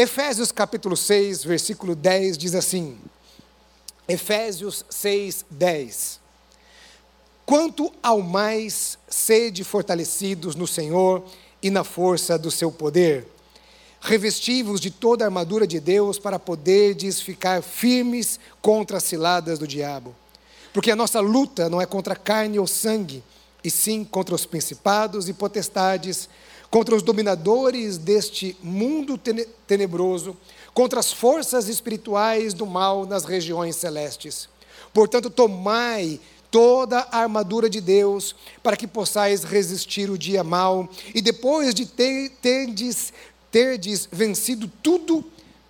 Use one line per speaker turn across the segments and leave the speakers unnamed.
Efésios capítulo 6, versículo 10 diz assim: Efésios 6, 10. Quanto ao mais, sede fortalecidos no Senhor e na força do seu poder. Revestivos de toda a armadura de Deus para poderdes ficar firmes contra as ciladas do diabo. Porque a nossa luta não é contra carne ou sangue, e sim contra os principados e potestades, contra os dominadores deste mundo tenebroso, contra as forças espirituais do mal nas regiões celestes. Portanto, tomai toda a armadura de Deus, para que possais resistir o dia mau, e depois de ter, terdes, terdes vencido tudo,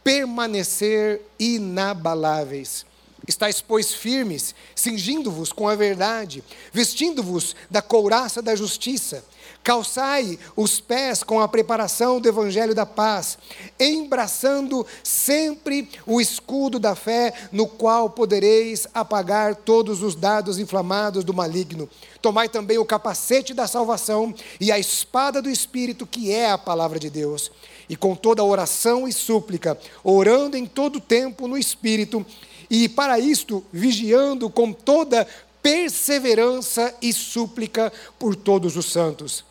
permanecer inabaláveis. Estais, pois, firmes, cingindo-vos com a verdade, vestindo-vos da couraça da justiça, calçai os pés com a preparação do evangelho da paz, embraçando sempre o escudo da fé, no qual podereis apagar todos os dados inflamados do maligno. Tomai também o capacete da salvação e a espada do Espírito, que é a palavra de Deus. E com toda oração e súplica, orando em todo tempo no Espírito, e para isto, vigiando com toda perseverança e súplica por todos os santos.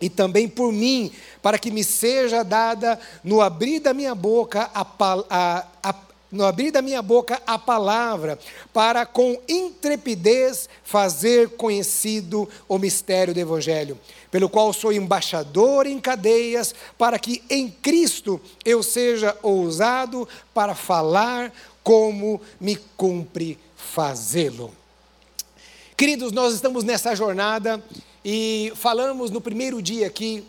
E também por mim, para que me seja dada no abrir da minha boca a, a, a no abrir da minha boca a palavra, para com intrepidez fazer conhecido o mistério do Evangelho, pelo qual sou embaixador em cadeias, para que em Cristo eu seja ousado para falar como me cumpre fazê-lo. Queridos, nós estamos nessa jornada e falamos no primeiro dia aqui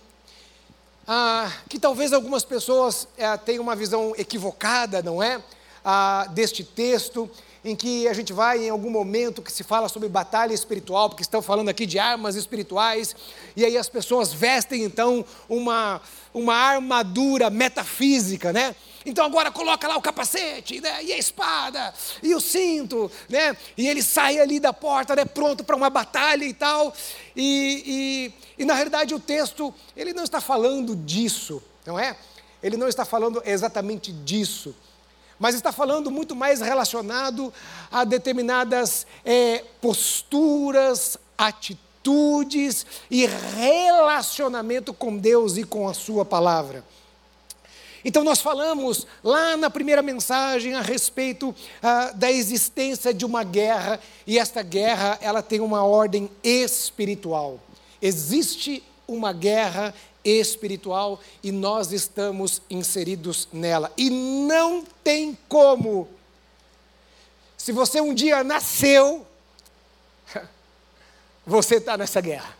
ah, que talvez algumas pessoas eh, tenham uma visão equivocada, não é? Ah, deste texto, em que a gente vai em algum momento que se fala sobre batalha espiritual, porque estão falando aqui de armas espirituais, e aí as pessoas vestem então uma, uma armadura metafísica, né? Então agora coloca lá o capacete, né? E a espada, e o cinto, né? E ele sai ali da porta, né? Pronto para uma batalha e tal. E, e, e na realidade o texto, ele não está falando disso, não é? Ele não está falando exatamente disso mas está falando muito mais relacionado a determinadas é, posturas, atitudes e relacionamento com Deus e com a Sua palavra. Então, nós falamos lá na primeira mensagem a respeito ah, da existência de uma guerra, e esta guerra ela tem uma ordem espiritual. Existe uma guerra espiritual e nós estamos inseridos nela. E não tem como. Se você um dia nasceu, você está nessa guerra.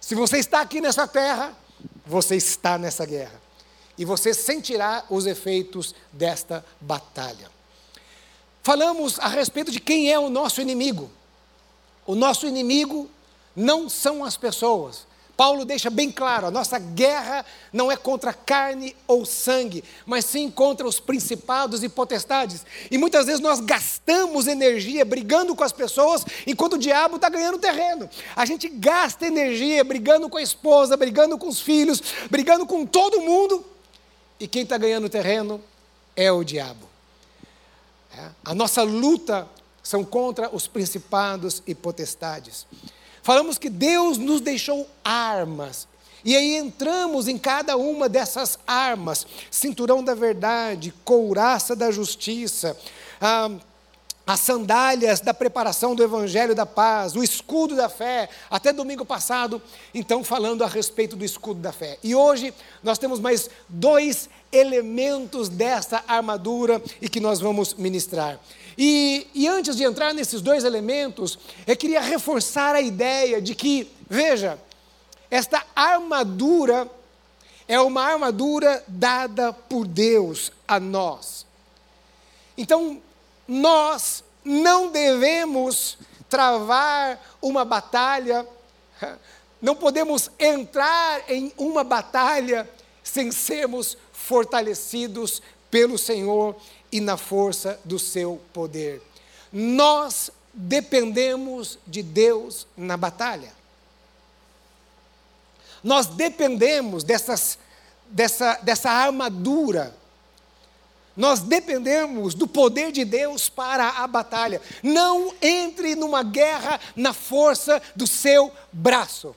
Se você está aqui nessa terra, você está nessa guerra e você sentirá os efeitos desta batalha. Falamos a respeito de quem é o nosso inimigo. O nosso inimigo não são as pessoas, Paulo deixa bem claro: a nossa guerra não é contra carne ou sangue, mas sim contra os principados e potestades. E muitas vezes nós gastamos energia brigando com as pessoas, enquanto o diabo está ganhando terreno. A gente gasta energia brigando com a esposa, brigando com os filhos, brigando com todo mundo, e quem está ganhando terreno é o diabo. É. A nossa luta são contra os principados e potestades. Falamos que Deus nos deixou armas. E aí entramos em cada uma dessas armas: cinturão da verdade, couraça da justiça, ah, as sandálias da preparação do evangelho da paz, o escudo da fé, até domingo passado, então falando a respeito do escudo da fé. E hoje nós temos mais dois elementos dessa armadura e que nós vamos ministrar. E, e antes de entrar nesses dois elementos, eu queria reforçar a ideia de que, veja, esta armadura é uma armadura dada por Deus a nós. Então, nós não devemos travar uma batalha, não podemos entrar em uma batalha sem sermos fortalecidos pelo Senhor e na força do seu poder. Nós dependemos de Deus na batalha. Nós dependemos dessas dessa, dessa armadura. Nós dependemos do poder de Deus para a batalha. Não entre numa guerra na força do seu braço.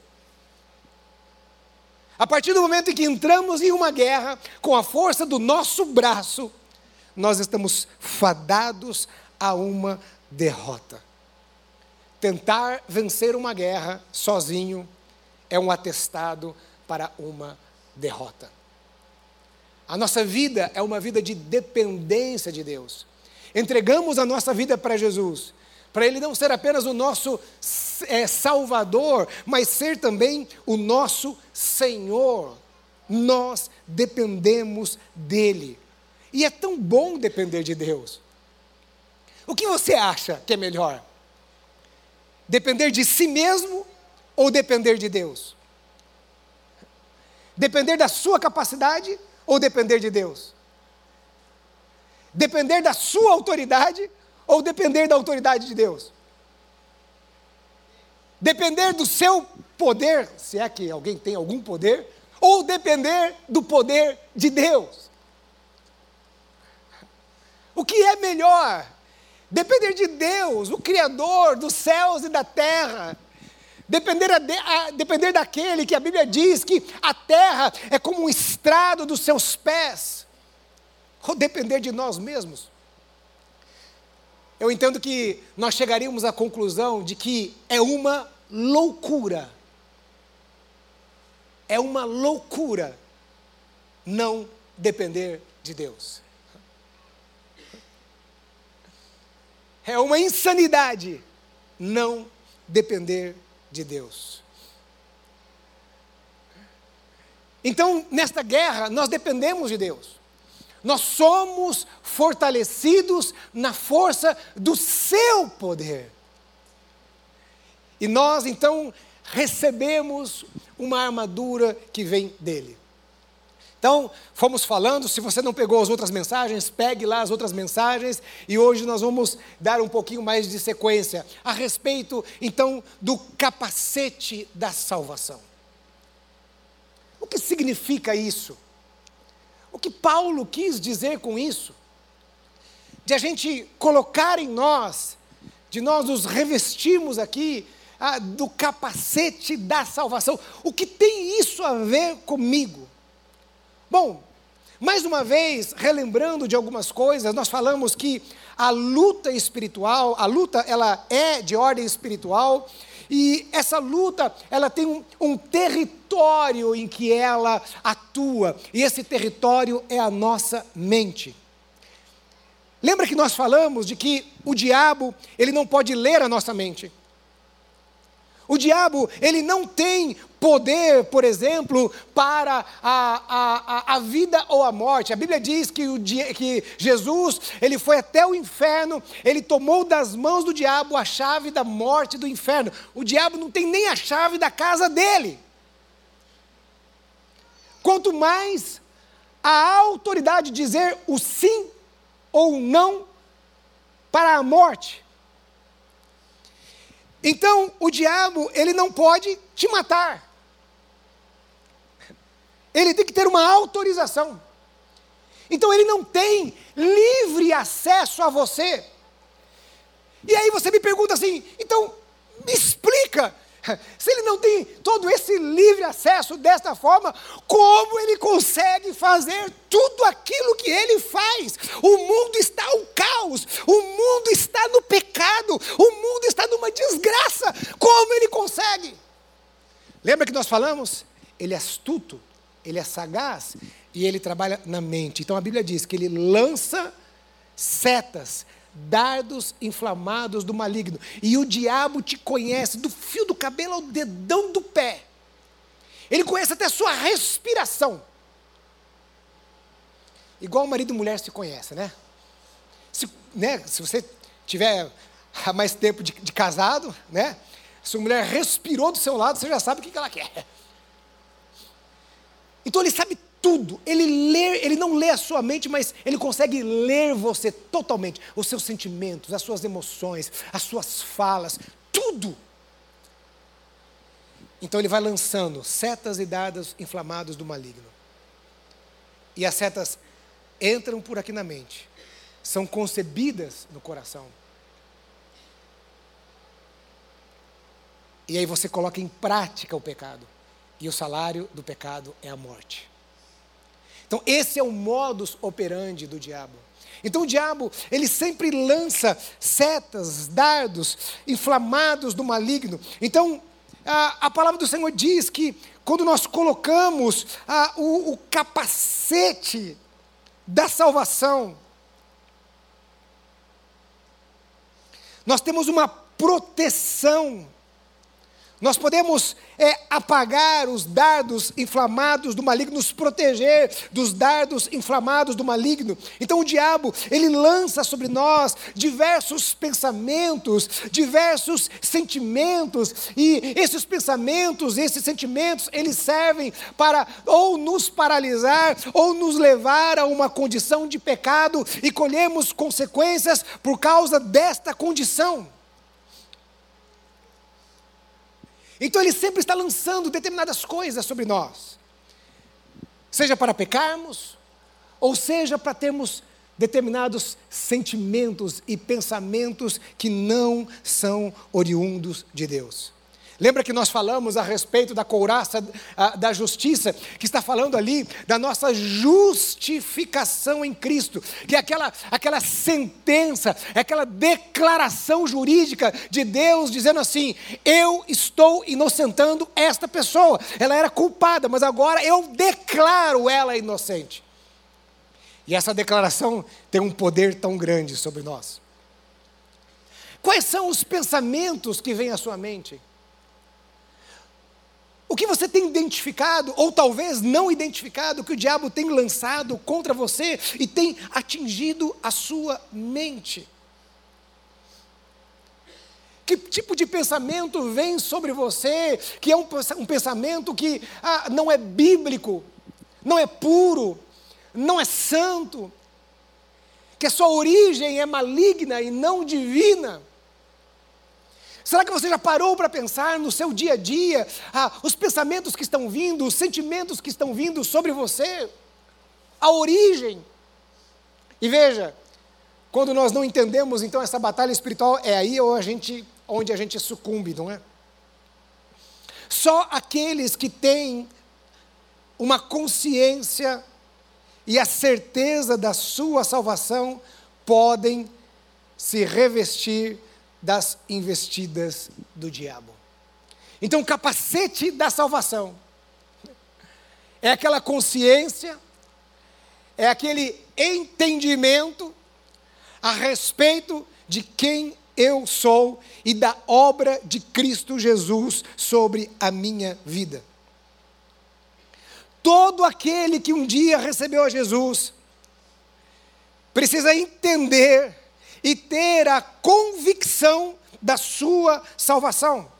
A partir do momento em que entramos em uma guerra com a força do nosso braço, nós estamos fadados a uma derrota. Tentar vencer uma guerra sozinho é um atestado para uma derrota. A nossa vida é uma vida de dependência de Deus. Entregamos a nossa vida para Jesus, para Ele não ser apenas o nosso é, Salvador, mas ser também o nosso Senhor. Nós dependemos dEle. E é tão bom depender de Deus. O que você acha que é melhor? Depender de si mesmo ou depender de Deus? Depender da sua capacidade ou depender de Deus? Depender da sua autoridade ou depender da autoridade de Deus? Depender do seu poder, se é que alguém tem algum poder, ou depender do poder de Deus? O que é melhor? Depender de Deus, o Criador dos céus e da terra. Depender, a, a, depender daquele que a Bíblia diz que a terra é como um estrado dos seus pés, ou depender de nós mesmos. Eu entendo que nós chegaríamos à conclusão de que é uma loucura, é uma loucura não depender de Deus. É uma insanidade não depender de Deus. Então, nesta guerra, nós dependemos de Deus. Nós somos fortalecidos na força do seu poder. E nós, então, recebemos uma armadura que vem dele. Então, fomos falando, se você não pegou as outras mensagens, pegue lá as outras mensagens e hoje nós vamos dar um pouquinho mais de sequência a respeito, então, do capacete da salvação. O que significa isso? O que Paulo quis dizer com isso? De a gente colocar em nós, de nós nos revestirmos aqui ah, do capacete da salvação. O que tem isso a ver comigo? Bom, mais uma vez, relembrando de algumas coisas, nós falamos que a luta espiritual, a luta ela é de ordem espiritual, e essa luta, ela tem um, um, território em que ela atua, e esse território é a nossa mente. Lembra que nós falamos de que o diabo, ele não pode ler a nossa mente. O diabo, ele não tem poder, por exemplo, para a, a, a, vida ou a morte. A Bíblia diz que, o, que Jesus, ele foi até o inferno, ele tomou das mãos do diabo a chave da morte do inferno. O diabo não tem nem a chave da casa dele. Quanto mais a autoridade dizer o sim ou não para a morte. Então, o diabo, ele não pode te matar. Ele tem que ter uma autorização. Então, ele não tem livre acesso a você. E aí você me pergunta assim: então, me explica Se ele não tem todo esse livre acesso desta forma, como ele consegue fazer tudo aquilo que ele faz? O mundo está ao caos, o mundo está no pecado, o mundo está numa desgraça. Como ele consegue? Lembra que nós falamos? Ele é astuto, ele é sagaz e ele trabalha na mente. Então a Bíblia diz que ele lança setas dardos inflamados do maligno. E o diabo te conhece do fio do cabelo ao dedão do pé. Ele conhece até a sua respiração. Igual marido e mulher se conhece, né? Se, né, se você tiver mais tempo de, de casado, né? Se a mulher respirou do seu lado, você já sabe o que ela quer. Então ele sabe tudo. Ele lê, ele não lê a sua mente, mas ele consegue ler você totalmente, os seus sentimentos, as suas emoções, as suas falas, tudo. Então ele vai lançando setas e dados inflamados do maligno. E as setas entram por aqui na mente, são concebidas no coração. E aí você coloca em prática o pecado. E o salário do pecado é a morte. Então, esse é o modus operandi do diabo. Então, o diabo, ele sempre lança setas, dardos inflamados do maligno. Então, a, a palavra do Senhor diz que quando nós colocamos a, o, o capacete da salvação, nós temos uma proteção nós podemos é, apagar os dardos inflamados do maligno, nos proteger dos dardos inflamados do maligno. Então o diabo, ele lança sobre nós diversos pensamentos, diversos sentimentos, e esses pensamentos, esses sentimentos, eles servem para ou nos paralisar, ou nos levar a uma condição de pecado, e colhemos consequências por causa desta condição. Então ele sempre está lançando determinadas coisas sobre nós, seja para pecarmos, ou seja para termos determinados sentimentos e pensamentos que não são oriundos de Deus. Lembra que nós falamos a respeito da couraça da justiça, que está falando ali da nossa justificação em Cristo, que é aquela, aquela sentença, é aquela declaração jurídica de Deus dizendo assim: eu estou inocentando esta pessoa, ela era culpada, mas agora eu declaro ela inocente. E essa declaração tem um poder tão grande sobre nós. Quais são os pensamentos que vêm à sua mente? O que você tem identificado, ou talvez não identificado, que o diabo tem lançado contra você e tem atingido a sua mente? Que tipo de pensamento vem sobre você, que é um, um pensamento que ah, não é bíblico, não é puro, não é santo, que a sua origem é maligna e não divina? Será que você já parou para pensar no seu dia a dia, ah, os pensamentos que estão vindo, os sentimentos que estão vindo sobre você? A origem. E veja, quando nós não entendemos, então essa batalha espiritual é aí onde a gente, onde a gente sucumbe, não é? Só aqueles que têm uma consciência e a certeza da sua salvação podem se revestir das investidas do diabo. Então, o capacete da salvação é aquela consciência, é aquele entendimento a respeito de quem eu sou e da obra de Cristo Jesus sobre a minha vida. Todo aquele que um dia recebeu a Jesus precisa entender e ter a convicção da sua salvação.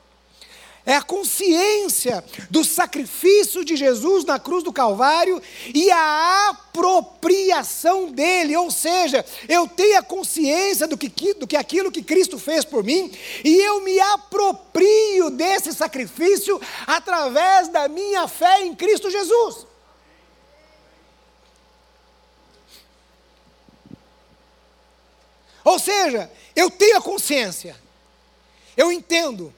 É a consciência do sacrifício de Jesus na cruz do Calvário e a apropriação dele, ou seja, eu tenho a consciência do que, do que aquilo que Cristo fez por mim e eu me aproprio desse sacrifício através da minha fé em Cristo Jesus. Ou seja, eu tenho a consciência, eu entendo,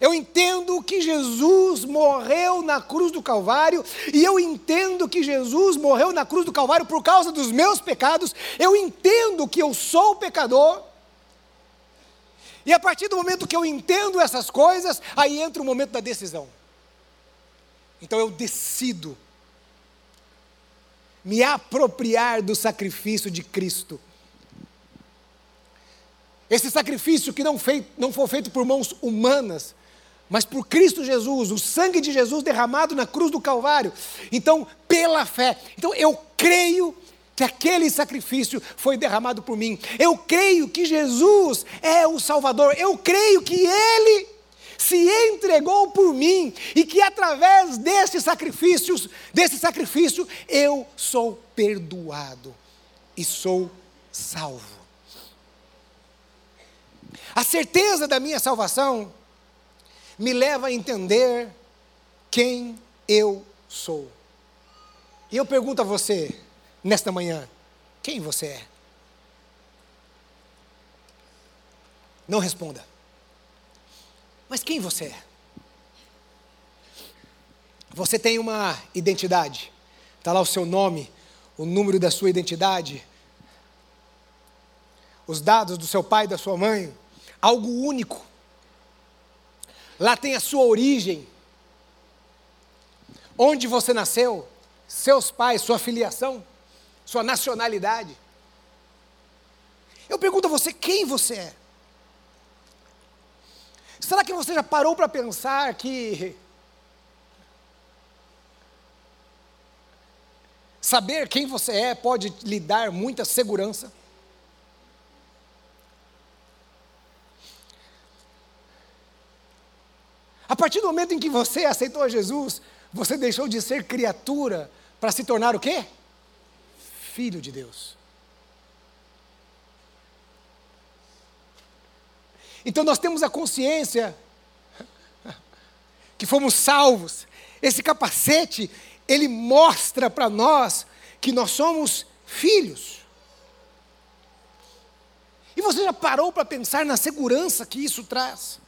eu entendo que Jesus morreu na cruz do Calvário, e eu entendo que Jesus morreu na cruz do Calvário por causa dos meus pecados, eu entendo que eu sou pecador, e a partir do momento que eu entendo essas coisas, aí entra o momento da decisão. Então eu decido me apropriar do sacrifício de Cristo esse sacrifício que não, feito, não foi feito por mãos humanas, mas por Cristo Jesus, o sangue de Jesus derramado na cruz do Calvário. Então, pela fé. Então, eu creio que aquele sacrifício foi derramado por mim. Eu creio que Jesus é o Salvador. Eu creio que Ele se entregou por mim e que através desse sacrifício, desse sacrifício, eu sou perdoado e sou salvo. A certeza da minha salvação me leva a entender quem eu sou. E eu pergunto a você, nesta manhã, quem você é? Não responda. Mas quem você é? Você tem uma identidade. Está lá o seu nome, o número da sua identidade, os dados do seu pai e da sua mãe, algo único. Lá tem a sua origem, onde você nasceu, seus pais, sua filiação, sua nacionalidade. Eu pergunto a você quem você é. Será que você já parou para pensar que saber quem você é pode lhe dar muita segurança? A partir do momento em que você aceitou Jesus, você deixou de ser criatura para se tornar o quê? Filho de Deus. Então nós temos a consciência que fomos salvos. Esse capacete, ele mostra para nós que nós somos filhos. E você já parou para pensar na segurança que isso traz?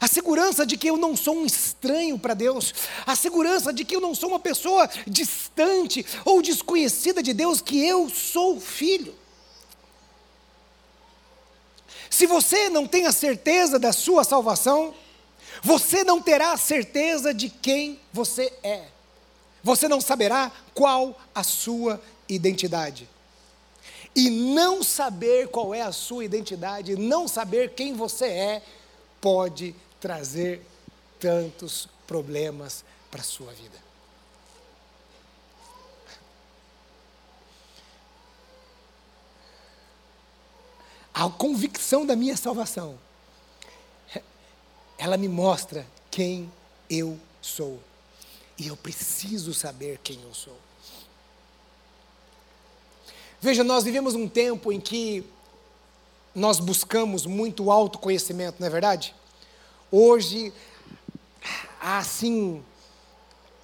A segurança de que eu não sou um estranho para Deus, a segurança de que eu não sou uma pessoa distante ou desconhecida de Deus, que eu sou filho. Se você não tem a certeza da sua salvação, você não terá a certeza de quem você é. Você não saberá qual a sua identidade. E não saber qual é a sua identidade, não saber quem você é, pode trazer tantos problemas para a sua vida. A convicção da minha salvação, ela me mostra quem eu sou. E eu preciso saber quem eu sou. Veja, nós vivemos um tempo em que nós buscamos muito autoconhecimento, não é verdade? Hoje, assim,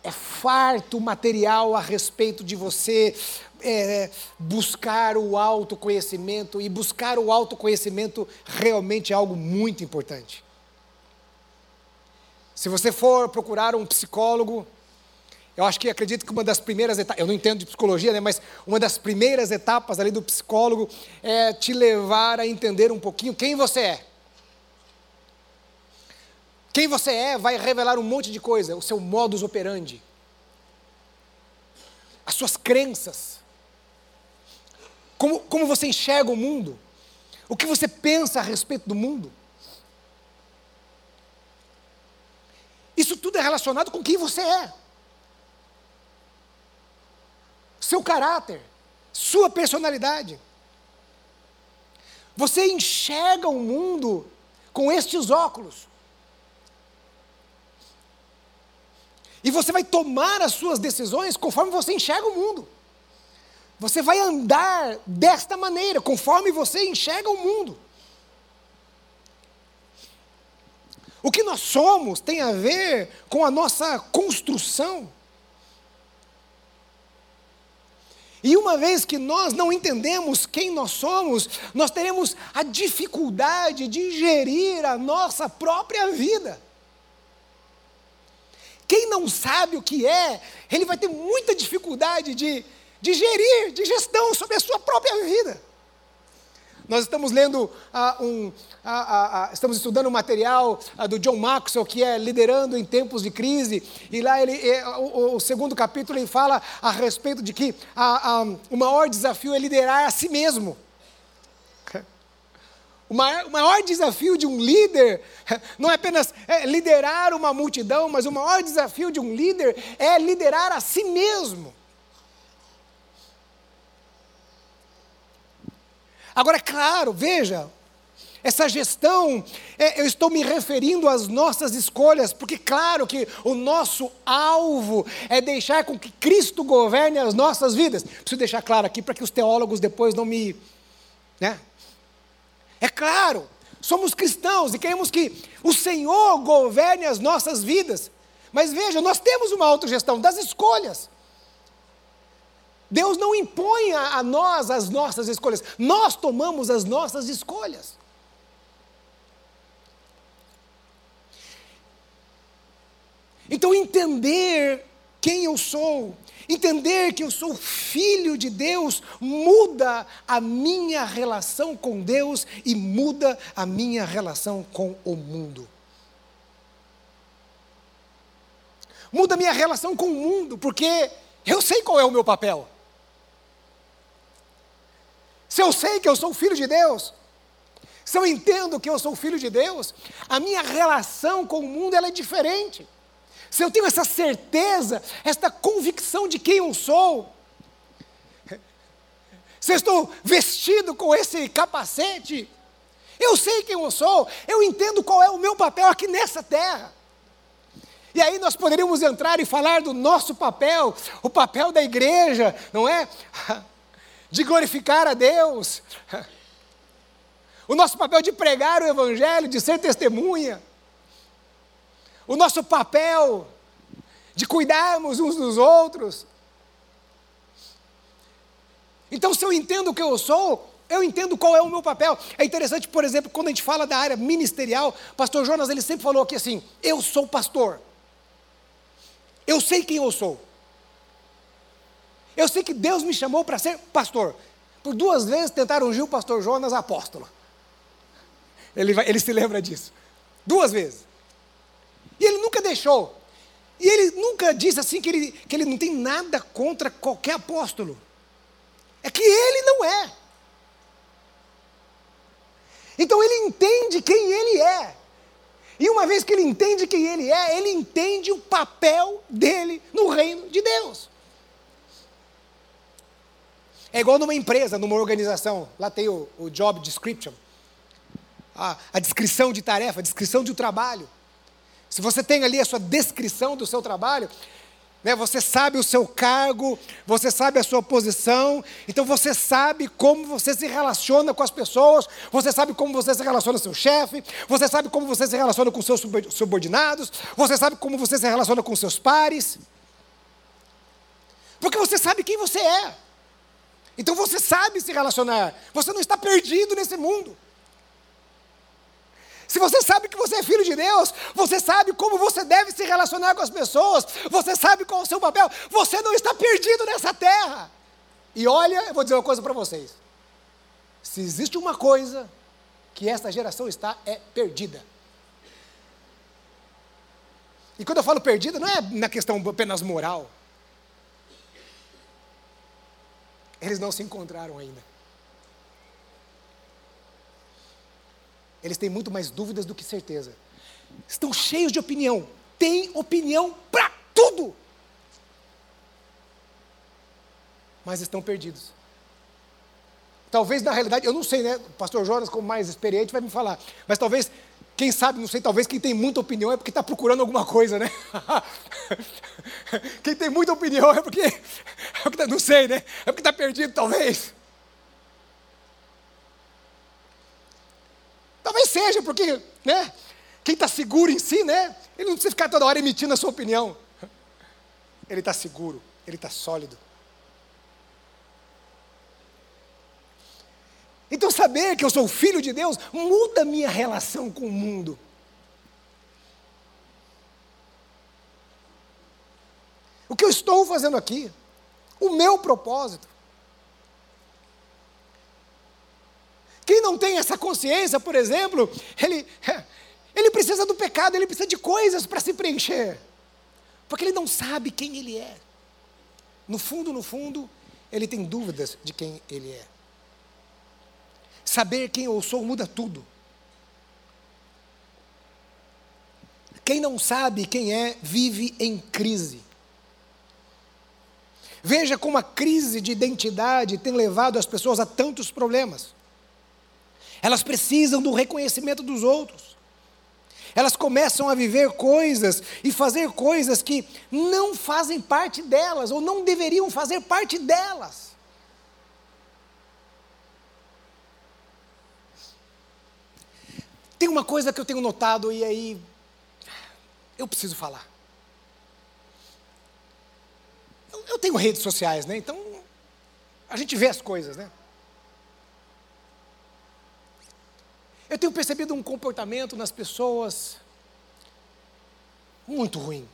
é farto material a respeito de você é, buscar o autoconhecimento, e buscar o autoconhecimento realmente é algo muito importante. Se você for procurar um psicólogo, eu acho que acredito que uma das primeiras etapas, eu não entendo de psicologia, né, mas uma das primeiras etapas ali do psicólogo é te levar a entender um pouquinho quem você é. Quem você é vai revelar um monte de coisa, o seu modus operandi, as suas crenças, como, como você enxerga o mundo, o que você pensa a respeito do mundo. Isso tudo é relacionado com quem você é. Seu caráter, sua personalidade. Você enxerga o mundo com estes óculos. E você vai tomar as suas decisões conforme você enxerga o mundo. Você vai andar desta maneira, conforme você enxerga o mundo. O que nós somos tem a ver com a nossa construção. E uma vez que nós não entendemos quem nós somos, nós teremos a dificuldade de gerir a nossa própria vida. Quem não sabe o que é, ele vai ter muita dificuldade de, de gerir, de gestão sobre a sua própria vida. Nós estamos lendo uh, um, uh, uh, estamos estudando um material do John Maxwell que é liderando em tempos de crise e lá ele, é, o, o, segundo capítulo ele fala a respeito de que o maior desafio é liderar a si mesmo. O maior, o maior, desafio de um líder não é apenas é, liderar uma multidão, mas o maior desafio de um líder é liderar a si mesmo. Agora, é claro, veja, essa gestão, é, eu estou me referindo às nossas escolhas, porque, claro, que o nosso alvo é deixar com que Cristo governe as nossas vidas. Preciso deixar claro aqui para que os teólogos depois não me. Né? É claro, somos cristãos e queremos que o Senhor governe as nossas vidas. Mas veja, nós temos uma autogestão das escolhas. Deus não impõe a, nós as nossas escolhas, nós tomamos as nossas escolhas. Então, entender quem eu sou, entender que eu sou filho de Deus, muda a minha relação com Deus e muda a minha relação com o mundo. Muda a minha relação com o mundo, porque eu sei qual é o meu papel. Se eu sei que eu sou filho de Deus, se eu entendo que eu sou filho de Deus, a minha relação com o mundo ela é diferente. Se eu tenho essa certeza, esta convicção de quem eu sou, se eu estou vestido com esse capacete, eu sei quem eu sou, eu entendo qual é o meu papel aqui nessa terra. E aí nós poderíamos entrar e falar do nosso papel, o papel da igreja, não é? De glorificar a Deus. O nosso papel de pregar o Evangelho, de ser testemunha o nosso papel de cuidarmos uns dos outros. Então, se eu entendo o que eu sou, eu entendo qual é o meu papel. É interessante, por exemplo, quando a gente fala da área ministerial, pastor Jonas, ele sempre falou aqui assim: eu sou pastor. Eu sei quem eu sou. Eu sei que Deus me chamou para ser pastor. Por duas vezes tentaram ungir o pastor Jonas apóstolo. Ele, vai, ele se lembra disso. Duas vezes. E ele nunca deixou. E ele nunca disse assim que ele, que ele não tem nada contra qualquer apóstolo. É que ele não é. Então ele entende quem ele é. E uma vez que ele entende quem ele é, ele entende o papel dele no reino de Deus. É igual numa empresa, numa organização. Lá tem o, o job description. A, a descrição de tarefa, a descrição de trabalho. Se você tem ali a sua descrição do seu trabalho, né, você sabe o seu cargo, você sabe a sua posição, então você sabe como você se relaciona com as pessoas, você sabe como você se relaciona com seu chefe, você sabe como você se relaciona com seus subordinados, você sabe como você se relaciona com seus pares. Porque você sabe quem você é. Então você sabe se relacionar. Você não está perdido nesse mundo. Se você sabe que você é filho de Deus, você sabe como você deve se relacionar com as pessoas, você sabe qual é o seu papel, você não está perdido nessa terra. E olha, eu vou dizer uma coisa para vocês: se existe uma coisa que esta geração está, é perdida. E quando eu falo perdida, não é na questão apenas moral. Eles não se encontraram ainda. Eles têm muito mais dúvidas do que certeza. Estão cheios de opinião. Tem opinião para tudo. Mas estão perdidos. Talvez na realidade, eu não sei, né? O pastor Jonas, como mais experiente, vai me falar. Mas talvez, quem sabe, não sei, talvez quem tem muita opinião é porque está procurando alguma coisa, né? quem tem muita opinião é porque, é porque tá, não sei, né? É porque está perdido, talvez. Talvez seja, porque né, quem está seguro em si, né, ele não precisa ficar toda hora emitindo a sua opinião. Ele está seguro, ele está sólido. Então, saber que eu sou filho de Deus muda a minha relação com o mundo. O que eu estou fazendo aqui, o meu propósito, Quem não tem essa consciência, por exemplo, ele, ele precisa do pecado, ele precisa de coisas para se preencher. Porque ele não sabe quem ele é. No fundo, no fundo, ele tem dúvidas de quem ele é. Saber quem eu sou muda tudo. Quem não sabe quem é, vive em crise. Veja como a crise de identidade tem levado as pessoas a tantos problemas. Elas precisam do reconhecimento dos outros. Elas começam a viver coisas e fazer coisas que não fazem parte delas ou não deveriam fazer parte delas. Tem uma coisa que eu tenho notado e aí eu preciso falar. Eu, eu tenho redes sociais, né? Então a gente vê as coisas, né? Eu tenho percebido um comportamento nas pessoas muito ruim,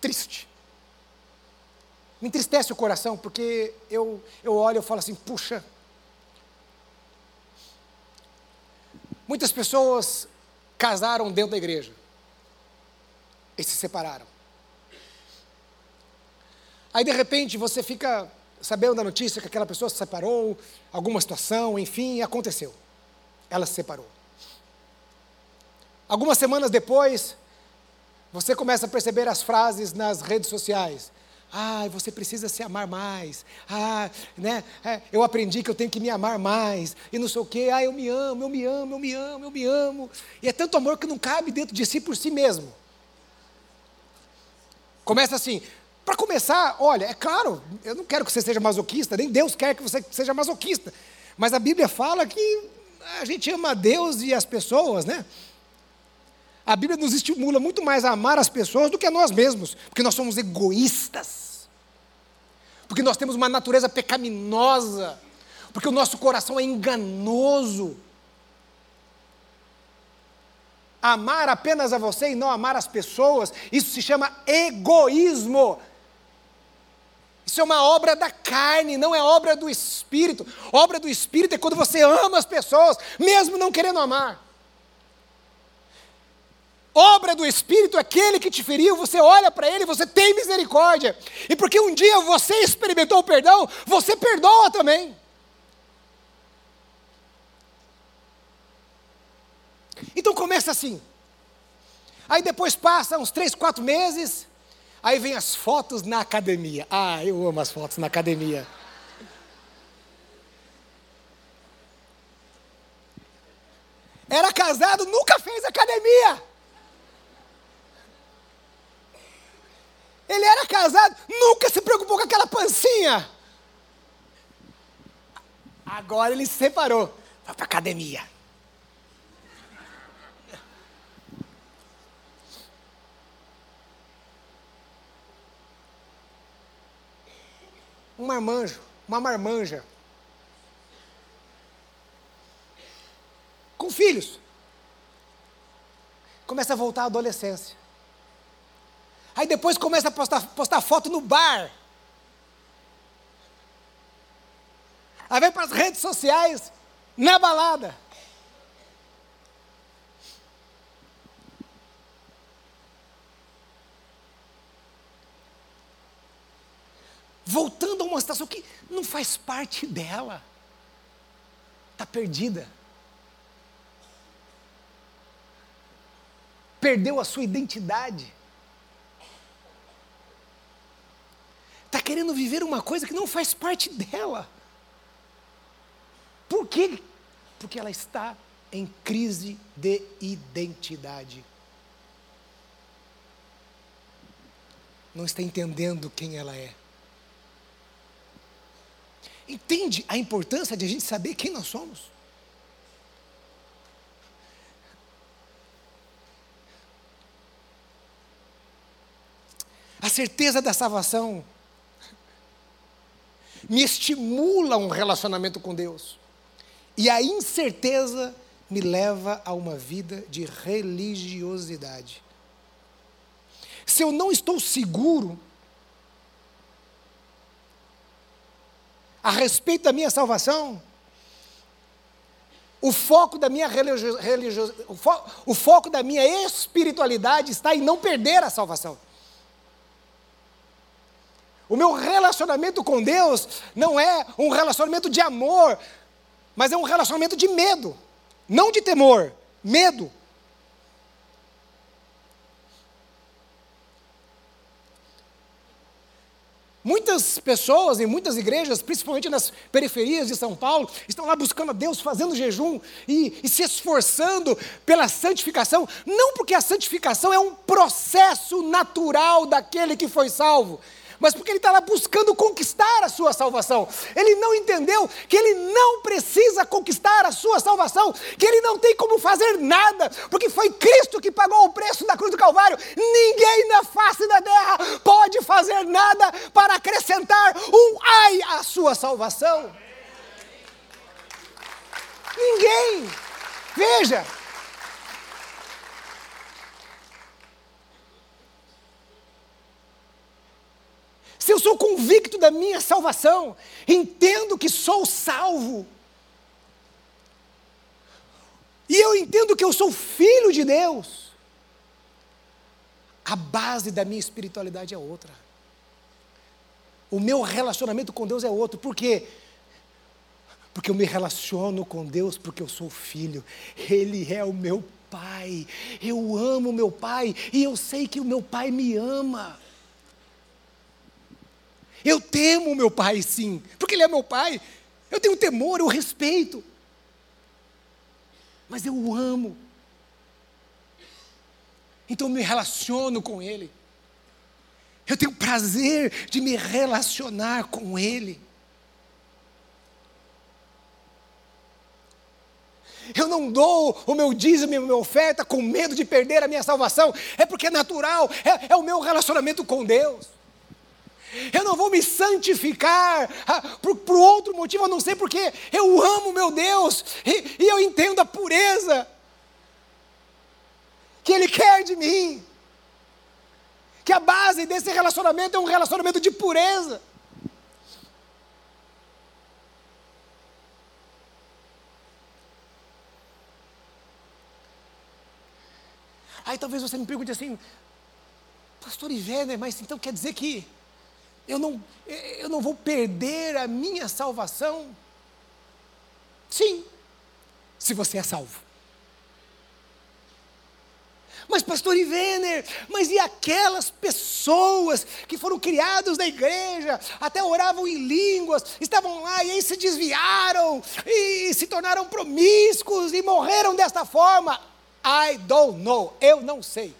triste. Me entristece o coração, porque eu, eu olho e falo assim: puxa. Muitas pessoas casaram dentro da igreja e se separaram. Aí de repente você fica sabendo da notícia que aquela pessoa se separou, alguma situação, enfim, aconteceu. Ela se separou. Algumas semanas depois, você começa a perceber as frases nas redes sociais. Ah, você precisa se amar mais. Ah, né? É, eu aprendi que eu tenho que me amar mais. E não sei o quê. Ah, eu me amo, eu me amo, eu me amo, eu me amo. E é tanto amor que não cabe dentro de si por si mesmo. Começa assim. Para começar, olha, é claro, eu não quero que você seja masoquista, nem Deus quer que você seja masoquista. Mas a Bíblia fala que a gente ama Deus e as pessoas, né? A Bíblia nos estimula muito mais a amar as pessoas do que a nós mesmos, porque nós somos egoístas, porque nós temos uma natureza pecaminosa, porque o nosso coração é enganoso. Amar apenas a você e não amar as pessoas, isso se chama egoísmo. Isso é uma obra da carne, não é obra do espírito. Obra do espírito é quando você ama as pessoas, mesmo não querendo amar. Obra do Espírito, aquele que te feriu, você olha para ele, você tem misericórdia. E porque um dia você experimentou o perdão, você perdoa também. Então começa assim. Aí depois passa uns três, quatro meses, aí vem as fotos na academia. Ah, eu amo as fotos na academia. Era casado, nunca fez academia. Ele era casado, nunca se preocupou com aquela pancinha. Agora ele se separou, vai para academia. Um marmanjo, uma marmanja. Com filhos. Começa a voltar à adolescência. Aí depois começa a postar, postar foto no bar. Aí vem para as redes sociais, na balada. Voltando a uma situação que não faz parte dela. Está perdida. Perdeu a sua identidade. Está querendo viver uma coisa que não faz parte dela. Por quê? Porque ela está em crise de identidade. Não está entendendo quem ela é. Entende a importância de a gente saber quem nós somos? A certeza da salvação me estimula um relacionamento com Deus. E a incerteza me leva a uma vida de religiosidade. Se eu não estou seguro a respeito da minha salvação, o foco da minha o, fo, o foco da minha espiritualidade está em não perder a salvação. O meu relacionamento com Deus não é um relacionamento de amor, mas é um relacionamento de medo, não de temor, medo. Muitas pessoas em muitas igrejas, principalmente nas periferias de São Paulo, estão lá buscando a Deus, fazendo jejum e, e, se esforçando pela santificação, não porque a santificação é um processo natural daquele que foi salvo, mas porque ele está lá buscando conquistar a sua salvação. Ele não entendeu que ele não precisa conquistar a sua salvação, que ele não tem como fazer nada, porque foi Cristo que pagou o preço da cruz do Calvário. Ninguém na face da terra pode fazer nada para acrescentar um ai à sua salvação. Ninguém. Veja, se eu sou convicto da minha salvação, entendo que sou salvo, e eu entendo que eu sou filho de Deus, a base da minha espiritualidade é outra. O meu relacionamento com Deus é outro. Por quê? Porque eu me relaciono com Deus porque eu sou filho. Ele é o meu pai. Eu amo meu pai e eu sei que o meu pai me ama. Eu temo meu pai, sim, porque ele é meu pai. Eu tenho temor, eu respeito. Mas eu o amo. Então eu me relaciono com ele. Eu tenho prazer de me relacionar com ele. Eu não dou o meu dízimo e a minha oferta com medo de perder a minha salvação. É porque é natural, é, é o meu relacionamento com Deus. Eu não vou me santificar ah, por, por, outro motivo, a não ser porque eu amo meu Deus e, e eu entendo a pureza que Ele quer de mim. Que a base desse relacionamento é um relacionamento de pureza. Aí talvez você me pergunte assim, pastor Ivêner, mas então quer dizer que eu não, eu não vou perder a minha salvação? Sim, se você é salvo. Mas, pastor Ivener, mas e aquelas pessoas que foram criadas na igreja, até oravam em línguas, estavam lá e aí se desviaram, e se tornaram promíscuos e morreram desta forma? I don't know, eu não sei.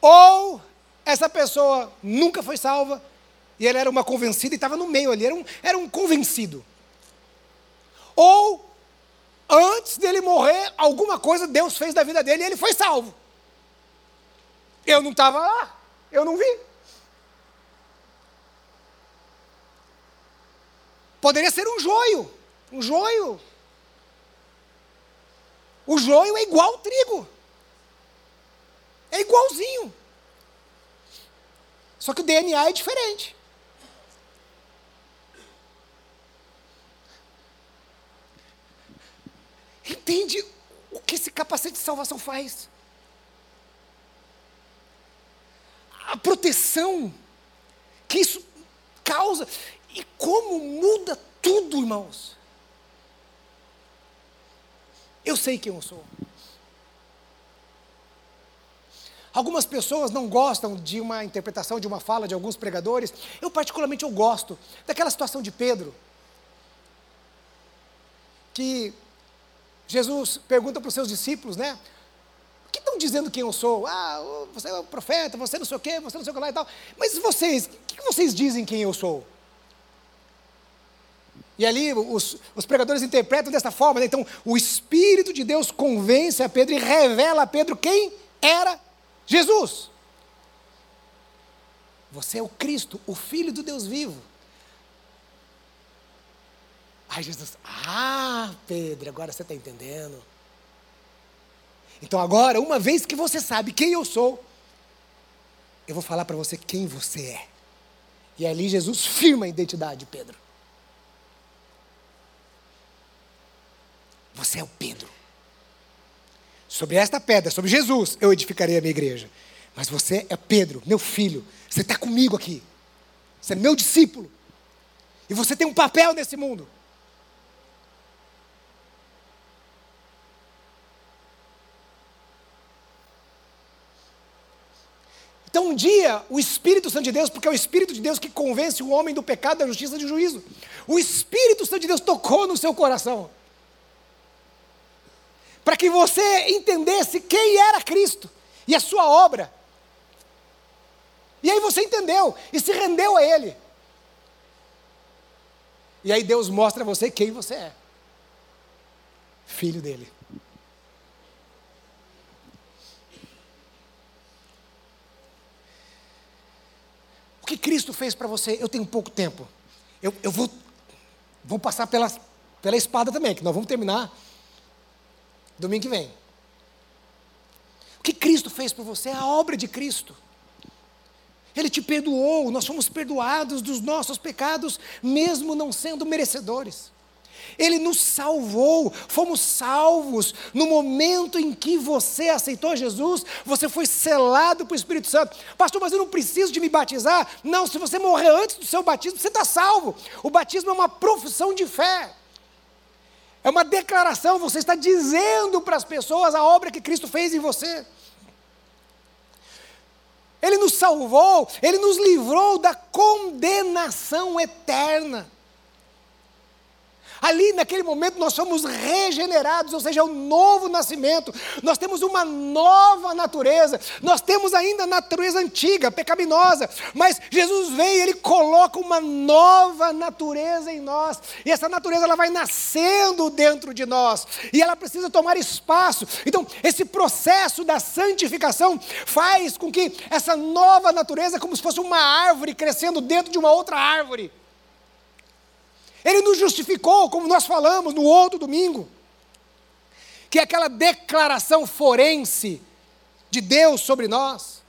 Ou essa pessoa nunca foi salva, e ela era uma convencida e estava no meio ali, era um, era um convencido. Ou, antes dele morrer, alguma coisa Deus fez da vida dele e ele foi salvo. Eu não estava lá, eu não vi. Poderia ser um joio, um joio. O joio é igual ao trigo. É igualzinho. Só que o DNA é diferente. Entende o que esse capacete de salvação faz? A proteção que isso causa e como muda tudo, irmãos. Eu sei quem eu sou. Algumas pessoas não gostam de uma interpretação, de uma fala de alguns pregadores. Eu, particularmente, eu gosto daquela situação de Pedro. Que Jesus pergunta para os seus discípulos, né? O que estão dizendo quem eu sou? Ah, você é o profeta, você não sei o quê, você não sei o que lá e tal. Mas vocês, o que vocês dizem quem eu sou? E ali os, os pregadores interpretam dessa forma. Né? Então, o Espírito de Deus convence a Pedro e revela a Pedro quem era Jesus. Você é o Cristo, o Filho do Deus vivo. Aí Jesus, ah, Pedro, agora você está entendendo. Então agora, uma vez que você sabe quem eu sou, eu vou falar para você quem você é. E ali Jesus firma a identidade, Pedro. Você é o Pedro. Sobre esta pedra, sobre Jesus, eu edificarei a minha igreja. Mas você é Pedro, meu filho. Você está comigo aqui. Você é meu discípulo. E você tem um papel nesse mundo. Então, um dia, o Espírito Santo de Deus, porque é o Espírito de Deus que convence o homem do pecado, da justiça e do juízo, o Espírito Santo de Deus tocou no seu coração para que você entendesse quem era Cristo. e a sua obra. E aí você entendeu e se rendeu a Ele. E aí Deus mostra a você quem você é: filho dele. O que Cristo fez para você? Eu tenho pouco tempo. Eu, eu vou, vou passar pela, pela espada também, que nós vamos terminar domingo que vem. O que Cristo fez por você é a obra de Cristo. Ele te perdoou, nós fomos perdoados dos nossos pecados, mesmo não sendo merecedores. Ele nos salvou, fomos salvos. No momento em que você aceitou Jesus, você foi selado pelo Espírito Santo. Pastor, mas eu não preciso de me batizar? Não, se você morrer antes do seu batismo, você está salvo. O batismo é uma profissão de fé. É uma declaração, você está dizendo para as pessoas a obra que Cristo fez em você. Ele nos salvou, Ele nos livrou da condenação eterna. Ali, naquele momento, nós somos regenerados, ou seja, o um novo nascimento. Nós temos uma nova natureza. Nós temos ainda a natureza antiga, pecaminosa. Mas Jesus veio e Ele coloca uma nova natureza em nós. E essa natureza ela vai nascendo dentro de nós. E ela precisa tomar espaço. Então, esse processo da santificação faz com que essa nova natureza, como se fosse uma árvore crescendo dentro de uma outra árvore. Ele nos justificou, como nós falamos no outro domingo, que é aquela declaração forense de Deus sobre nós.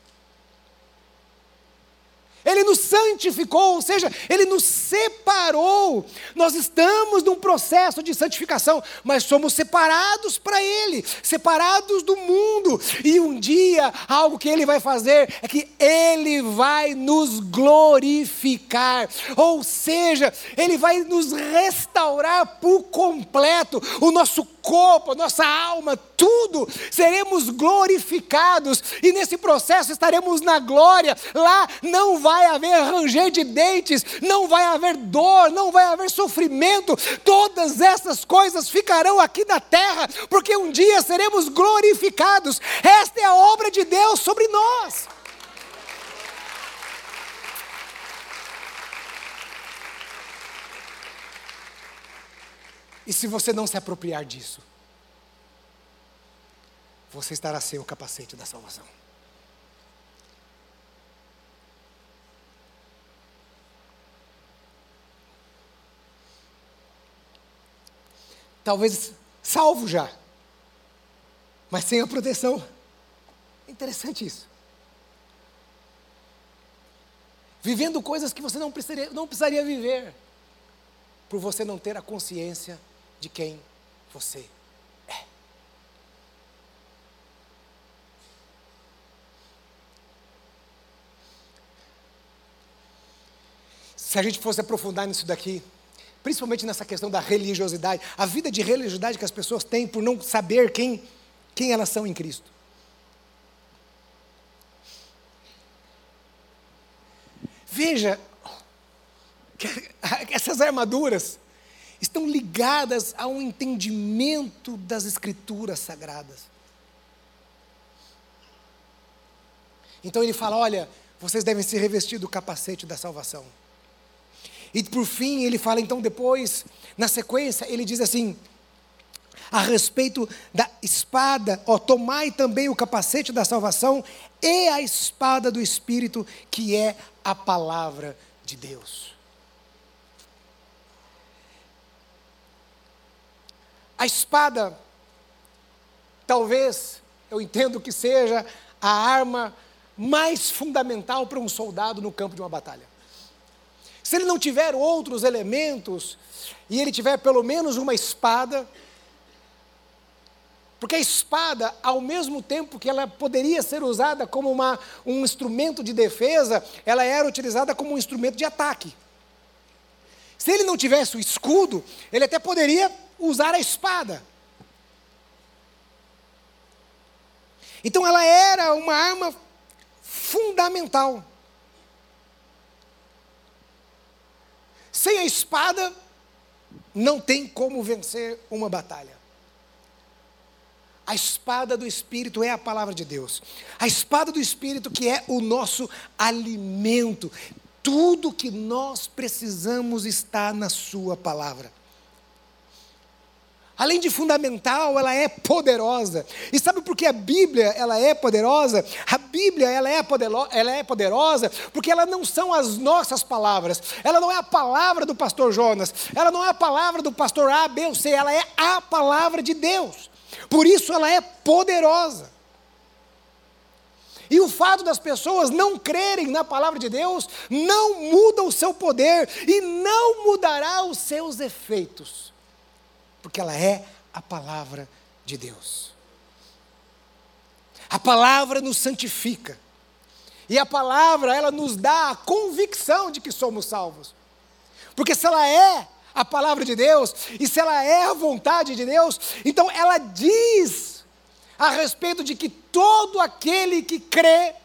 Ele nos santificou, ou seja, Ele nos separou. Nós estamos num processo de santificação, mas somos separados para Ele, separados do mundo. E um dia, algo que Ele vai fazer é que Ele vai nos glorificar, ou seja, Ele vai nos restaurar por completo. O nosso corpo, a nossa alma, tudo, seremos glorificados e nesse processo estaremos na glória. Lá não vai haver ranger de dentes, não vai haver dor, não vai haver sofrimento. Todas essas coisas ficarão aqui na terra, porque um dia seremos glorificados. Esta é a obra de Deus sobre nós. E se você não se apropriar disso, você estará sem o capacete da salvação. Talvez salvo já, mas sem a proteção. interessante isso. Vivendo coisas que você não precisaria, não precisaria viver, por você não ter a consciência de quem você é. Se a gente fosse aprofundar nisso daqui, principalmente nessa questão da religiosidade, a vida de religiosidade que as pessoas têm por não saber quem, quem elas são em Cristo. Veja, essas armaduras, estão ligadas a um entendimento das Escrituras sagradas. Então ele fala: olha, vocês devem se revestir do capacete da salvação. E por fim, ele fala então depois, na sequência, ele diz assim: a respeito da espada, ó, tomai também o capacete da salvação e a espada do Espírito, que é a palavra de Deus. A espada, talvez, eu entendo que seja a arma mais fundamental para um soldado no campo de uma batalha. Se ele não tiver outros elementos, e ele tiver pelo menos uma espada, porque a espada, ao mesmo tempo que ela poderia ser usada como uma, um instrumento de defesa, ela era utilizada como um instrumento de ataque. Se ele não tivesse o escudo, ele até poderia usar a espada. Então ela era uma arma fundamental. Sem a espada, não tem como vencer uma batalha. A espada do Espírito é a palavra de Deus. A espada do Espírito que é o nosso alimento. Tudo que nós precisamos está na Sua palavra. Além de fundamental, ela é poderosa. E sabe por que a Bíblia ela é poderosa? A Bíblia ela é, ela é poderosa porque ela não são as nossas palavras. Ela não é a palavra do pastor Jonas. Ela não é a palavra do pastor A, B ou C. Ela é a palavra de Deus. Por isso ela é poderosa. E o fato das pessoas não crerem na palavra de Deus não muda o seu poder e não mudará os seus efeitos porque ela é a palavra de Deus. A palavra nos santifica. E a palavra, ela nos dá a convicção de que somos salvos. Porque se ela é a palavra de Deus, e se ela é a vontade de Deus, então ela diz a respeito de que todo aquele que crê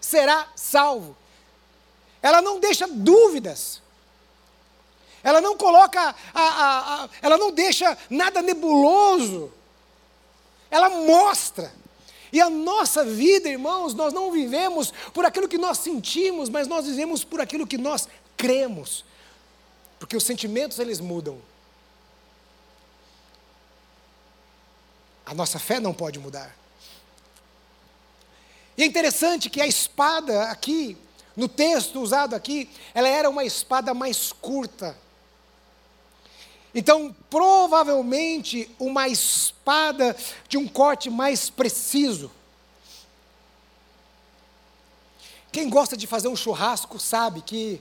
será salvo. Ela não deixa dúvidas. Ela não coloca, a, a, a, ela não deixa nada nebuloso. Ela mostra. E a nossa vida, irmãos, nós não vivemos por aquilo que nós sentimos, mas nós vivemos por aquilo que nós cremos. Porque os sentimentos eles mudam. A nossa fé não pode mudar. E é interessante que a espada aqui, no texto usado aqui, ela era uma espada mais curta. Então, provavelmente, uma espada de um corte mais preciso. Quem gosta de fazer um churrasco sabe que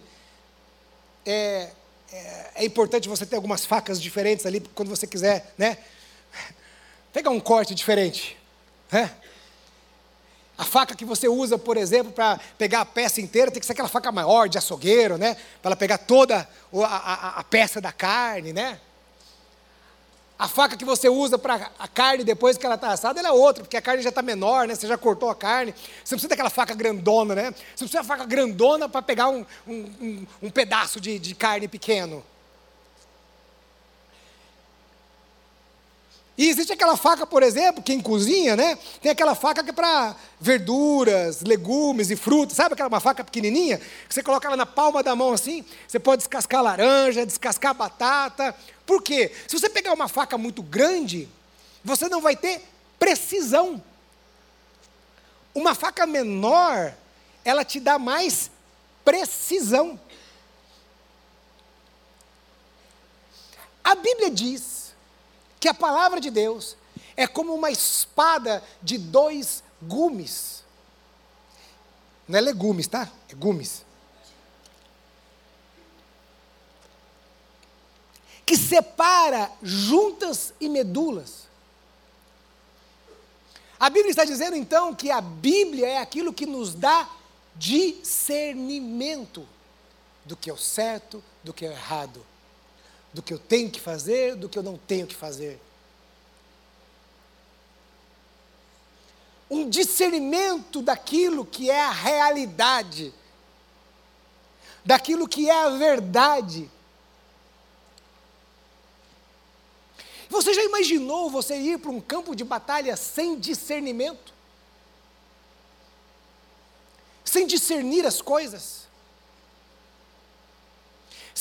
é, é, é, importante você ter algumas facas diferentes ali quando você quiser, né? Pegar um corte diferente, né? A faca que você usa, por exemplo, para pegar a peça inteira, tem que ser aquela faca maior, de açougueiro, né? Para ela pegar toda a, a, a peça da carne, né? A faca que você usa para a carne depois que ela está assada, ela é outra, porque a carne já está menor, né? Você já cortou a carne. Você não precisa daquela faca grandona, né? Você precisa da faca grandona para pegar um, um, um, um pedaço de, de carne pequeno. E existe aquela faca, por exemplo, quem cozinha, né? Tem aquela faca que é para verduras, legumes e frutas. Sabe aquela uma faca pequenininha? Que você coloca ela na palma da mão assim. Você pode descascar laranja, descascar batata. Por quê? Se você pegar uma faca muito grande, você não vai ter precisão. Uma faca menor, ela te dá mais precisão. A Bíblia diz que a palavra de Deus é como uma espada de dois gumes. Não é legumes, tá? É gumes. Que separa juntas e medulas. A Bíblia está dizendo então que a Bíblia é aquilo que nos dá discernimento do que é o certo, do que é o errado do que eu tenho que fazer, do que eu não tenho que fazer. Um discernimento daquilo que é a realidade, daquilo que é a verdade. Você já imaginou você ir para um campo de batalha sem discernimento? Sem discernir as coisas?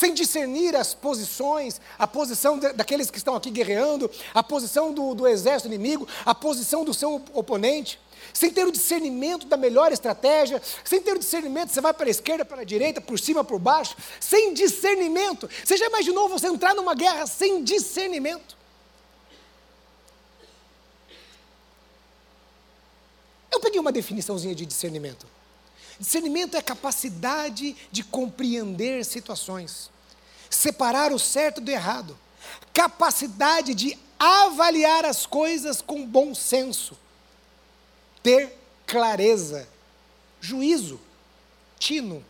Sem discernir as posições, a posição daqueles que estão aqui guerreando, a posição do, do exército inimigo, a posição do seu oponente, sem ter o discernimento da melhor estratégia, sem ter o discernimento, você vai para a esquerda, para a direita, por cima, por baixo, sem discernimento. Você já imaginou você entrar numa guerra sem discernimento? Eu peguei uma definiçãozinha de discernimento. Discernimento é a capacidade de compreender situações, separar o certo do errado, capacidade de avaliar as coisas com bom senso, ter clareza, juízo, tino.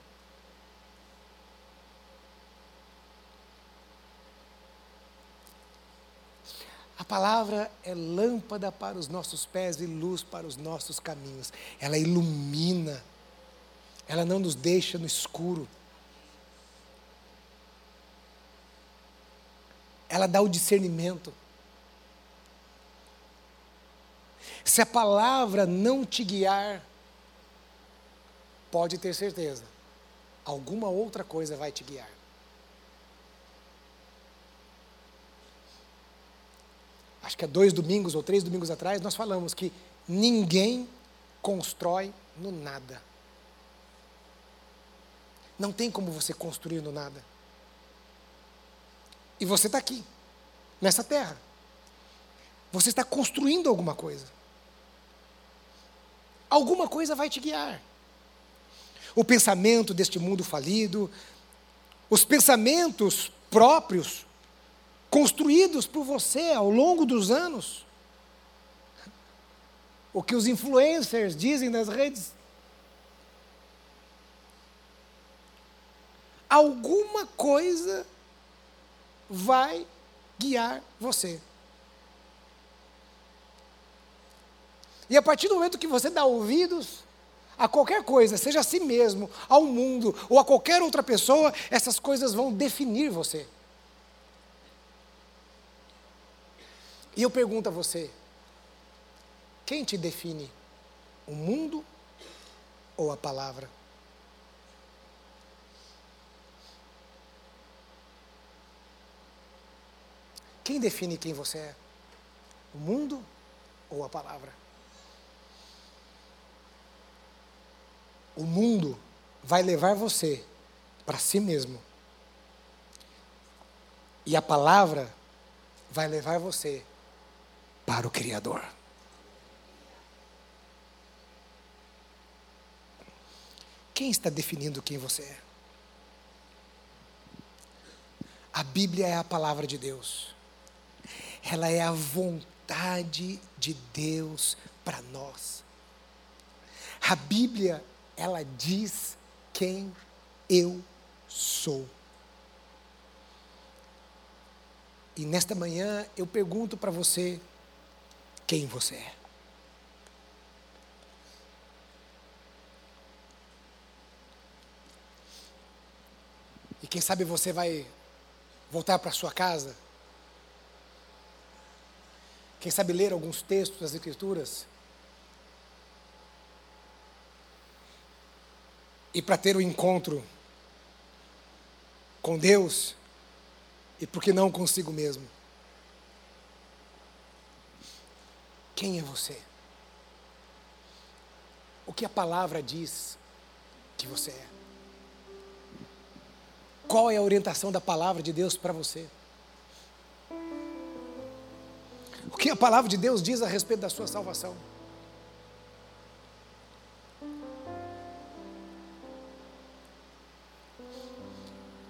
A palavra é lâmpada para os nossos pés e luz para os nossos caminhos. Ela ilumina ela não nos deixa no escuro. Ela dá o discernimento. Se a palavra não te guiar, pode ter certeza, alguma outra coisa vai te guiar. Acho que há dois domingos ou três domingos atrás, nós falamos que ninguém constrói no nada. Não tem como você construir no nada. E você está aqui, nessa terra. Você está construindo alguma coisa. Alguma coisa vai te guiar. O pensamento deste mundo falido, os pensamentos próprios, construídos por você ao longo dos anos. O que os influencers dizem nas redes. Alguma coisa vai guiar você. E a partir do momento que você dá ouvidos a qualquer coisa, seja a si mesmo, ao mundo ou a qualquer outra pessoa, essas coisas vão definir você. E eu pergunto a você: quem te define? O mundo ou a palavra? Quem define quem você é? O mundo ou a palavra? O mundo vai levar você para si mesmo. E a palavra vai levar você para o Criador. Quem está definindo quem você é? A Bíblia é a palavra de Deus. Ela é a vontade de Deus para nós. A Bíblia, ela diz quem eu sou. E nesta manhã eu pergunto para você quem você é. E quem sabe você vai voltar para sua casa. Quem sabe ler alguns textos das Escrituras. E para ter o um encontro com Deus e porque não consigo mesmo. Quem é você? O que a palavra diz que você é? Qual é a orientação da palavra de Deus para você? Que a palavra de Deus diz a respeito da sua salvação?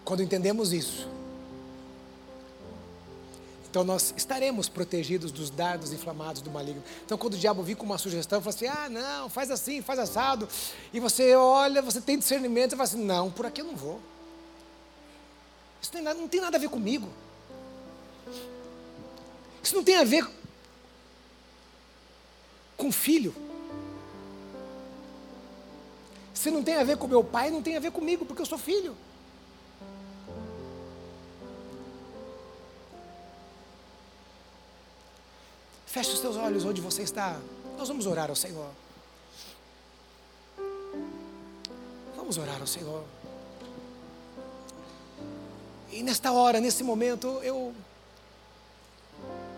Quando entendemos isso, então nós estaremos protegidos dos dardos inflamados do maligno. Então quando o diabo vir com uma sugestão, fala assim: ah, não, faz assim, faz assado, e você olha, você tem discernimento, e fala assim: não, por aqui eu não vou. Isso não tem nada, não tem nada a ver comigo. Isso não tem a ver com filho. Se não tem a ver com meu pai, não tem a ver comigo, porque eu sou filho. Feche os teus olhos onde você está. Nós vamos orar ao Senhor. Vamos orar ao Senhor. E nesta hora, nesse momento, eu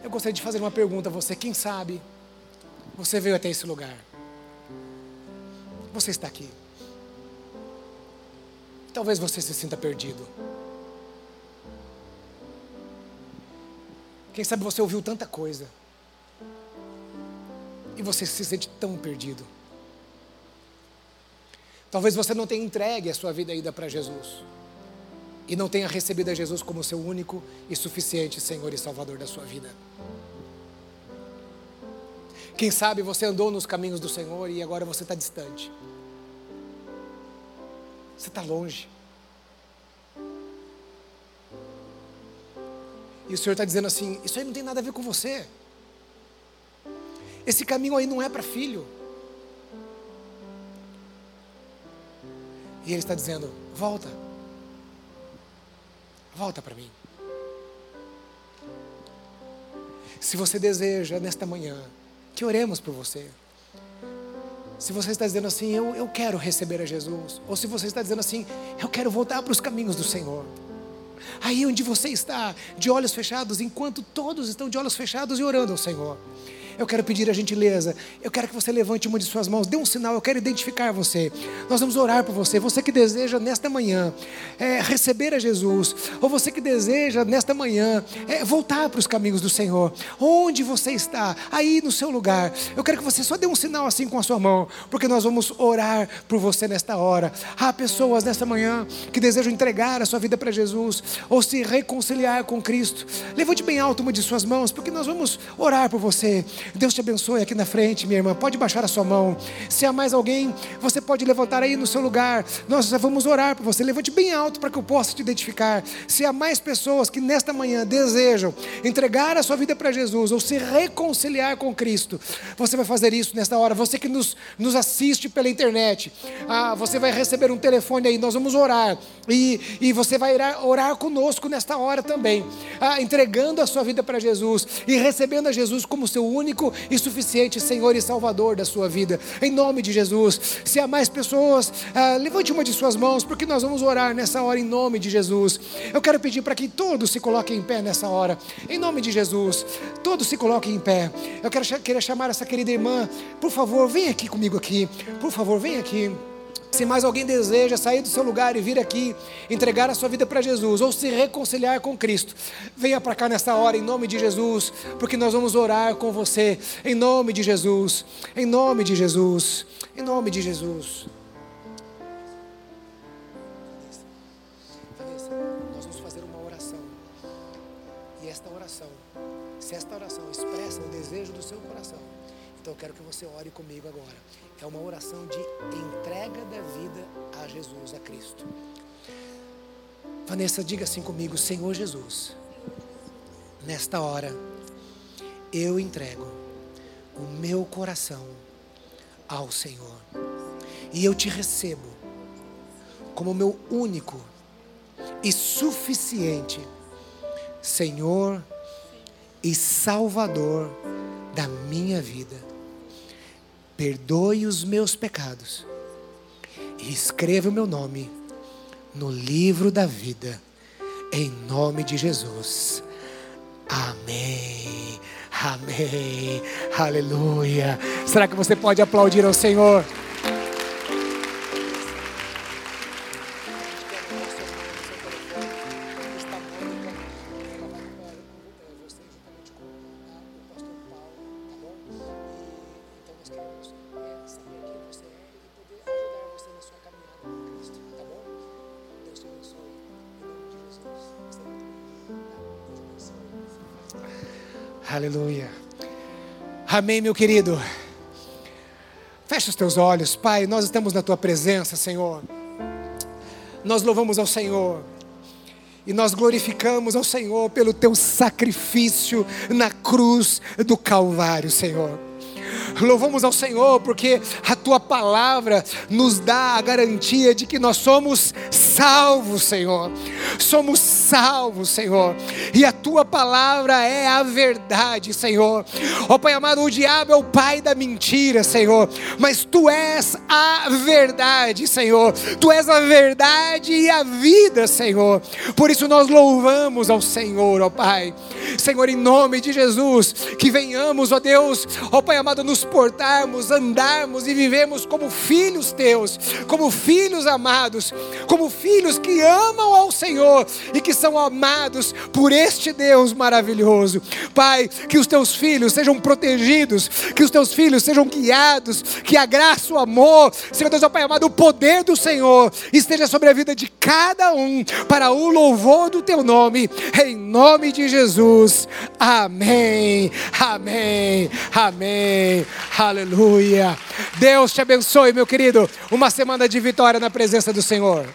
eu gostaria de fazer uma pergunta a você. Quem sabe você veio até esse lugar? Você está aqui. Talvez você se sinta perdido. Quem sabe você ouviu tanta coisa e você se sente tão perdido. Talvez você não tenha entregue a sua vida ainda para Jesus e não tenha recebido a Jesus como seu único e suficiente Senhor e Salvador da sua vida. Quem sabe você andou nos caminhos do Senhor e agora você está distante. Você está longe. E o Senhor está dizendo assim: Isso aí não tem nada a ver com você. Esse caminho aí não é para filho. E Ele está dizendo: Volta. Volta para mim. Se você deseja nesta manhã que oremos por você. Se você está dizendo assim, eu, eu quero receber a Jesus, ou se você está dizendo assim, eu quero voltar para os caminhos do Senhor. Aí onde você está, de olhos fechados, enquanto todos estão de olhos fechados e orando ao Senhor. Eu quero pedir a gentileza. Eu quero que você levante uma de suas mãos, dê um sinal. Eu quero identificar você. Nós vamos orar por você. Você que deseja nesta manhã é, receber a Jesus, ou você que deseja nesta manhã é, voltar para os caminhos do Senhor. Onde você está? Aí no seu lugar. Eu quero que você só dê um sinal assim com a sua mão, porque nós vamos orar por você nesta hora. Há pessoas nesta manhã que desejam entregar a sua vida para Jesus ou se reconciliar com Cristo. Levante bem alto uma de suas mãos, porque nós vamos orar por você. Deus te abençoe aqui na frente, minha irmã. Pode baixar a sua mão. Se há mais alguém, você pode levantar aí no seu lugar. Nós vamos orar por você. Levante bem alto para que eu possa te identificar. Se há mais pessoas que nesta manhã desejam entregar a sua vida para Jesus ou se reconciliar com Cristo, você vai fazer isso nesta hora. Você que nos, nos assiste pela internet, ah, você vai receber um telefone aí. Nós vamos orar. E, e você vai orar, orar conosco nesta hora também, ah, entregando a sua vida para Jesus e recebendo a Jesus como seu único único e suficiente Senhor e Salvador da sua vida. Em nome de Jesus. Se há mais pessoas, ah, levante uma de suas mãos, porque nós vamos orar nessa hora em nome de Jesus. Eu quero pedir para que todos se coloquem em pé nessa hora. Em nome de Jesus. Todos se coloquem em pé. Eu quero querer chamar essa querida irmã. Por favor, vem aqui comigo aqui. Por favor, vem aqui. Se mais alguém deseja sair do seu lugar e vir aqui, entregar a sua vida para Jesus ou se reconciliar com Cristo, venha para cá nesta hora em nome de Jesus, porque nós vamos orar com você em nome de Jesus, em nome de Jesus, em nome de Jesus. Nós vamos fazer uma oração. E esta oração, se esta oração expressa o desejo do seu coração, então eu quero que você ore comigo agora é uma oração de entrega da vida a Jesus, a Cristo. Vanessa, diga assim comigo: Senhor Jesus, nesta hora, eu entrego o meu coração ao Senhor e eu te recebo como meu único e suficiente Senhor e Salvador da minha vida perdoe os meus pecados e escreva o meu nome no livro da vida, em nome de Jesus. Amém. Amém. Aleluia. Será que você pode aplaudir ao Senhor? Aleluia. Amém, meu querido. Fecha os teus olhos, Pai. Nós estamos na tua presença, Senhor. Nós louvamos ao Senhor. E nós glorificamos ao Senhor pelo teu sacrifício na cruz do Calvário, Senhor. Louvamos ao Senhor porque a tua palavra nos dá a garantia de que nós somos salvos, Senhor. Somos salvos, Senhor. E a tua palavra é a verdade, Senhor. Ó Pai amado, o diabo é o pai da mentira, Senhor. Mas tu és a verdade, Senhor. Tu és a verdade e a vida, Senhor. Por isso nós louvamos ao Senhor, ó Pai. Senhor, em nome de Jesus, que venhamos, ó Deus, ó Pai amado, nos portarmos, andarmos e vivemos como filhos teus, como filhos amados, como filhos que amam ao Senhor e que são amados por este Deus maravilhoso. Pai, que os teus filhos sejam protegidos, que os teus filhos sejam guiados, que a graça, o amor, Senhor Deus, ó Pai amado, o poder do Senhor esteja sobre a vida de cada um, para o louvor do teu nome, em nome de Jesus. Amém, amém, amém. Aleluia. Deus te abençoe, meu querido. Uma semana de vitória na presença do Senhor.